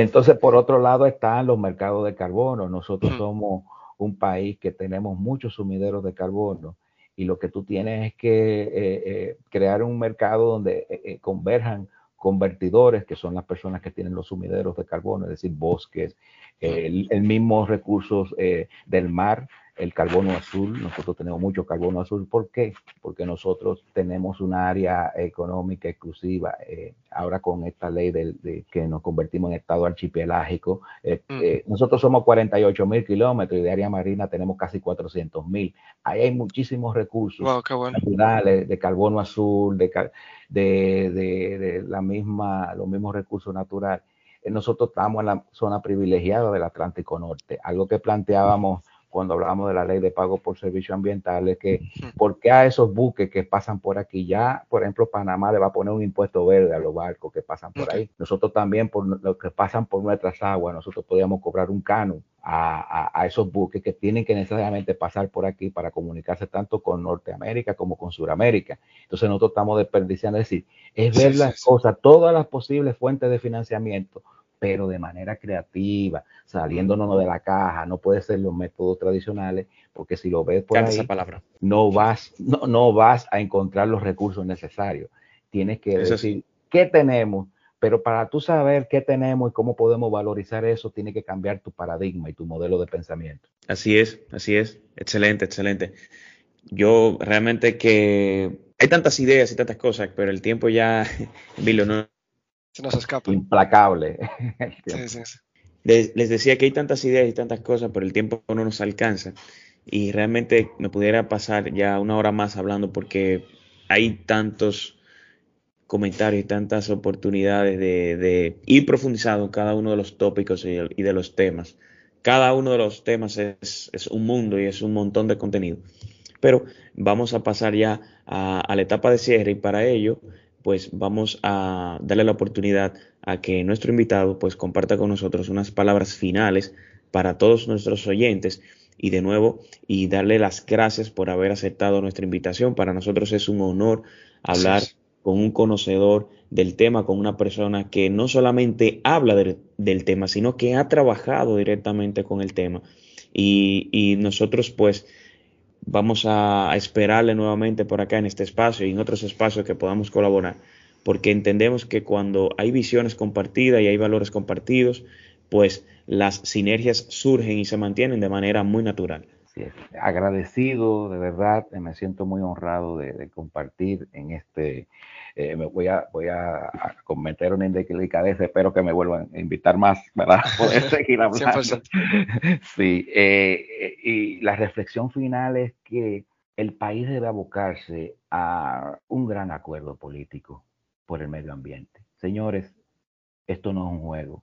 Entonces, por otro lado están los mercados de carbono. Nosotros somos un país que tenemos muchos sumideros de carbono y lo que tú tienes es que eh, eh, crear un mercado donde eh, converjan convertidores, que son las personas que tienen los sumideros de carbono, es decir, bosques, el, mismo recursos del mar, el carbono azul, nosotros tenemos mucho carbono azul. ¿Por qué? Porque nosotros tenemos una área económica exclusiva. Eh, ahora con esta ley de, que nos convertimos en estado archipelágico, eh, mm. eh, nosotros somos 48 mil kilómetros y de área marina tenemos casi 400 mil. Ahí hay muchísimos recursos naturales de carbono azul, de, de, de, la misma, los mismos recursos naturales. Nosotros estamos en la zona privilegiada del Atlántico Norte, algo que planteábamos cuando hablábamos de la ley de pago por servicios ambientales, que por qué a esos buques que pasan por aquí, ya, por ejemplo, Panamá le va a poner un impuesto verde a los barcos que pasan por ahí. Nosotros también, por los que pasan por nuestras aguas, nosotros podríamos cobrar un cano a, a, esos buques que tienen que necesariamente pasar por aquí para comunicarse tanto con Norteamérica como con Sudamérica. Entonces nosotros estamos desperdiciando, es decir, es ver las cosas, todas las posibles fuentes de financiamiento pero de manera creativa, saliéndonos de la caja, no puede ser los métodos tradicionales, porque si lo ves por ahí, palabra. no vas, no, no vas a encontrar los recursos necesarios. Tienes que decir, ¿qué tenemos? Pero para tú saber qué tenemos y cómo podemos valorizar eso, tiene que cambiar tu paradigma y tu modelo de pensamiento. Así es, así es. Excelente, excelente. Yo realmente que hay tantas ideas y tantas cosas, pero el tiempo ya, Emilio, no, se nos escapa. Implacable. Les, decía que hay tantas ideas y tantas cosas, pero el tiempo no nos alcanza. Y realmente me pudiera pasar ya una hora más hablando porque hay tantos comentarios y tantas oportunidades de, ir profundizando en cada uno de los tópicos y, de los temas. Cada uno de los temas es, un mundo y es un montón de contenido. Pero vamos a pasar ya a la etapa de cierre y para ello pues vamos a darle la oportunidad a que nuestro invitado pues comparta con nosotros unas palabras finales para todos nuestros oyentes y de nuevo y darle las gracias por haber aceptado nuestra invitación. Para nosotros es un honor hablar con un conocedor del tema, con una persona que no solamente habla del tema, sino que ha trabajado directamente con el tema. Y, y nosotros pues vamos a esperarle nuevamente por acá en este espacio y en otros espacios que podamos colaborar, porque entendemos que cuando hay visiones compartidas y hay valores compartidos, pues las sinergias surgen y se mantienen de manera muy natural. Agradecido, de verdad, me siento muy honrado de compartir en este eh, me voy a, voy a, cometer una indelicadeza, espero que me vuelvan a invitar más, ¿verdad? Poder seguir hablando. sí, eh, y la reflexión final es que el país debe abocarse a un gran acuerdo político por el medio ambiente. Señores, esto no es un juego.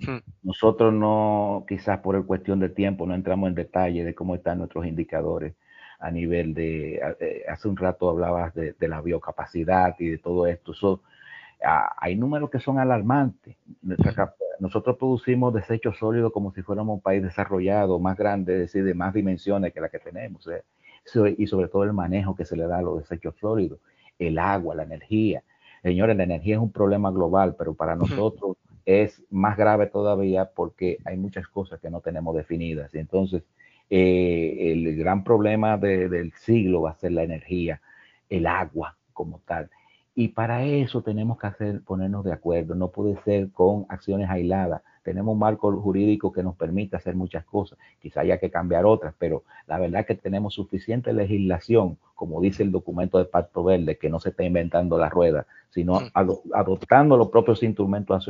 Hmm. Nosotros no, quizás por el cuestión de tiempo, no entramos en detalle de cómo están nuestros indicadores a nivel de, eh, hace un rato hablabas de, la biocapacidad y de todo esto. Ah, hay números que son alarmantes. nosotros producimos desechos sólidos como si fuéramos un país desarrollado, más grande, es decir, de más dimensiones que la que tenemos. ¿eh? y sobre todo el manejo que se le da a los desechos sólidos, el agua, la energía. Señores, la energía es un problema global, pero para nosotros es más grave todavía porque hay muchas cosas que no tenemos definidas. Y entonces, eh, el gran problema del siglo va a ser la energía, el agua como tal. Y para eso tenemos que hacer, ponernos de acuerdo, no puede ser con acciones aisladas. Tenemos un marco jurídico que nos permite hacer muchas cosas, quizá haya que cambiar otras, pero la verdad es que tenemos suficiente legislación, como dice el documento de Pacto Verde, que no se está inventando la rueda, sino adoptando los propios instrumentos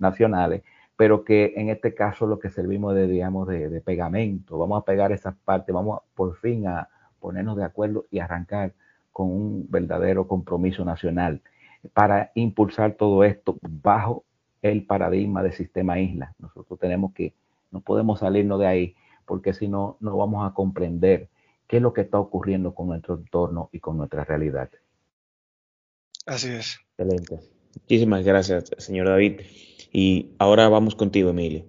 nacionales pero que en este caso lo que servimos de, digamos, de, pegamento. Vamos a pegar esas partes, vamos por fin a ponernos de acuerdo y arrancar con un verdadero compromiso nacional para impulsar todo esto bajo el paradigma del sistema isla. Nosotros tenemos que, no podemos salirnos de ahí porque si no, no vamos a comprender qué es lo que está ocurriendo con nuestro entorno y con nuestra realidad. Así es. Excelente. Muchísimas gracias, señor David. Y ahora vamos contigo, Emilio.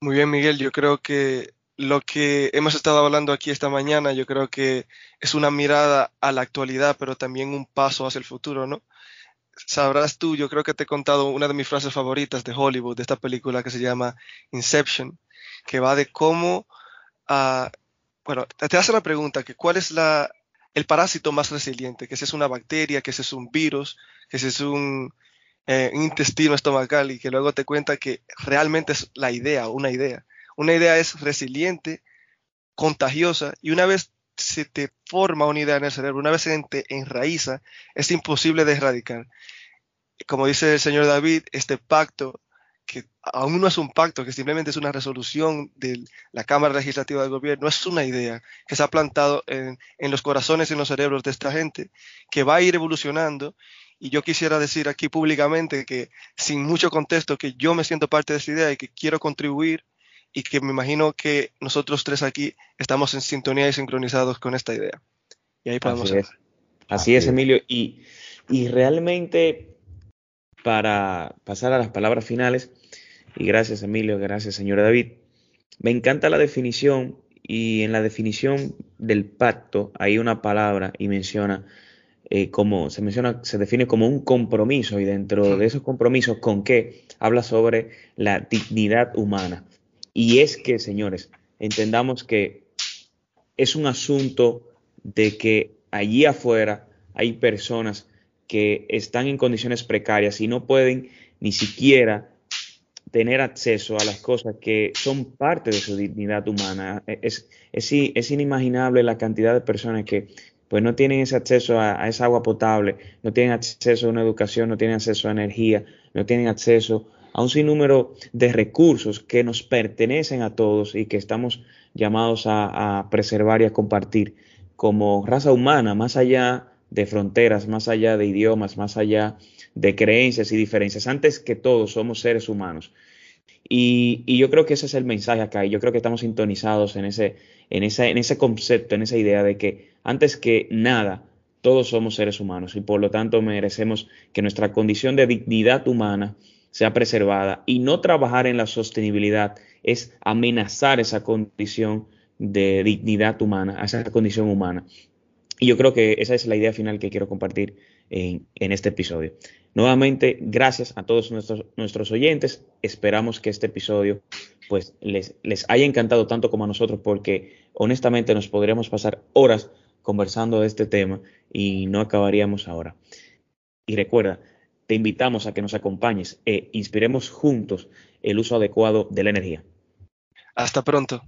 Muy bien, Miguel. Yo creo que lo que hemos estado hablando aquí esta mañana, yo creo que es una mirada a la actualidad, pero también un paso hacia el futuro, ¿no? Sabrás tú, yo creo que te he contado una de mis frases favoritas de Hollywood, de esta película que se llama Inception, que va de cómo, uh, bueno, te hace la pregunta, que cuál es la, el parásito más resiliente, que si es una bacteria, que si es un virus, que si es un, eh, intestino estomacal y que luego te cuenta que realmente es la idea, una idea. Una idea es resiliente, contagiosa y una vez se te forma una idea en el cerebro, una vez se te enraiza, es imposible de erradicar. Como dice el señor David, este pacto, que aún no es un pacto, que simplemente es una resolución de la Cámara Legislativa del Gobierno, es una idea que se ha plantado en, en los corazones y en los cerebros de esta gente, que va a ir evolucionando y yo quisiera decir aquí públicamente que sin mucho contexto que yo me siento parte de esa idea y que quiero contribuir y que me imagino que nosotros tres aquí estamos en sintonía y sincronizados con esta idea. Y ahí podemos Así es, Así es Emilio. Y, y realmente para pasar a las palabras finales, y gracias Emilio, gracias señor David, me encanta la definición y en la definición del pacto hay una palabra y menciona eh, como se menciona, se define como un compromiso y dentro de esos compromisos con qué habla sobre la dignidad humana. Y es que, señores, entendamos que es un asunto de que allí afuera hay personas que están en condiciones precarias y no pueden ni siquiera tener acceso a las cosas que son parte de su dignidad humana. Es, es, inimaginable la cantidad de personas que pues no tienen ese acceso a, esa agua potable, no tienen acceso a una educación, no tienen acceso a energía, no tienen acceso a un sinnúmero de recursos que nos pertenecen a todos y que estamos llamados a, preservar y a compartir como raza humana, más allá de fronteras, más allá de idiomas, más allá de creencias y diferencias. Antes que todo, somos seres humanos. Y, yo creo que ese es el mensaje acá. Y yo creo que estamos sintonizados en ese, en, en ese concepto, en esa idea de que antes que nada, todos somos seres humanos y por lo tanto merecemos que nuestra condición de dignidad humana sea preservada y no trabajar en la sostenibilidad es amenazar esa condición de dignidad humana, esa condición humana. Y yo creo que esa es la idea final que quiero compartir en, este episodio. Nuevamente, gracias a todos nuestros, nuestros oyentes. Esperamos que este episodio pues, les, les haya encantado tanto como a nosotros porque honestamente nos podríamos pasar horas conversando de este tema y no acabaríamos ahora. Y recuerda, te invitamos a que nos acompañes e inspiremos juntos el uso adecuado de la energía. Hasta pronto.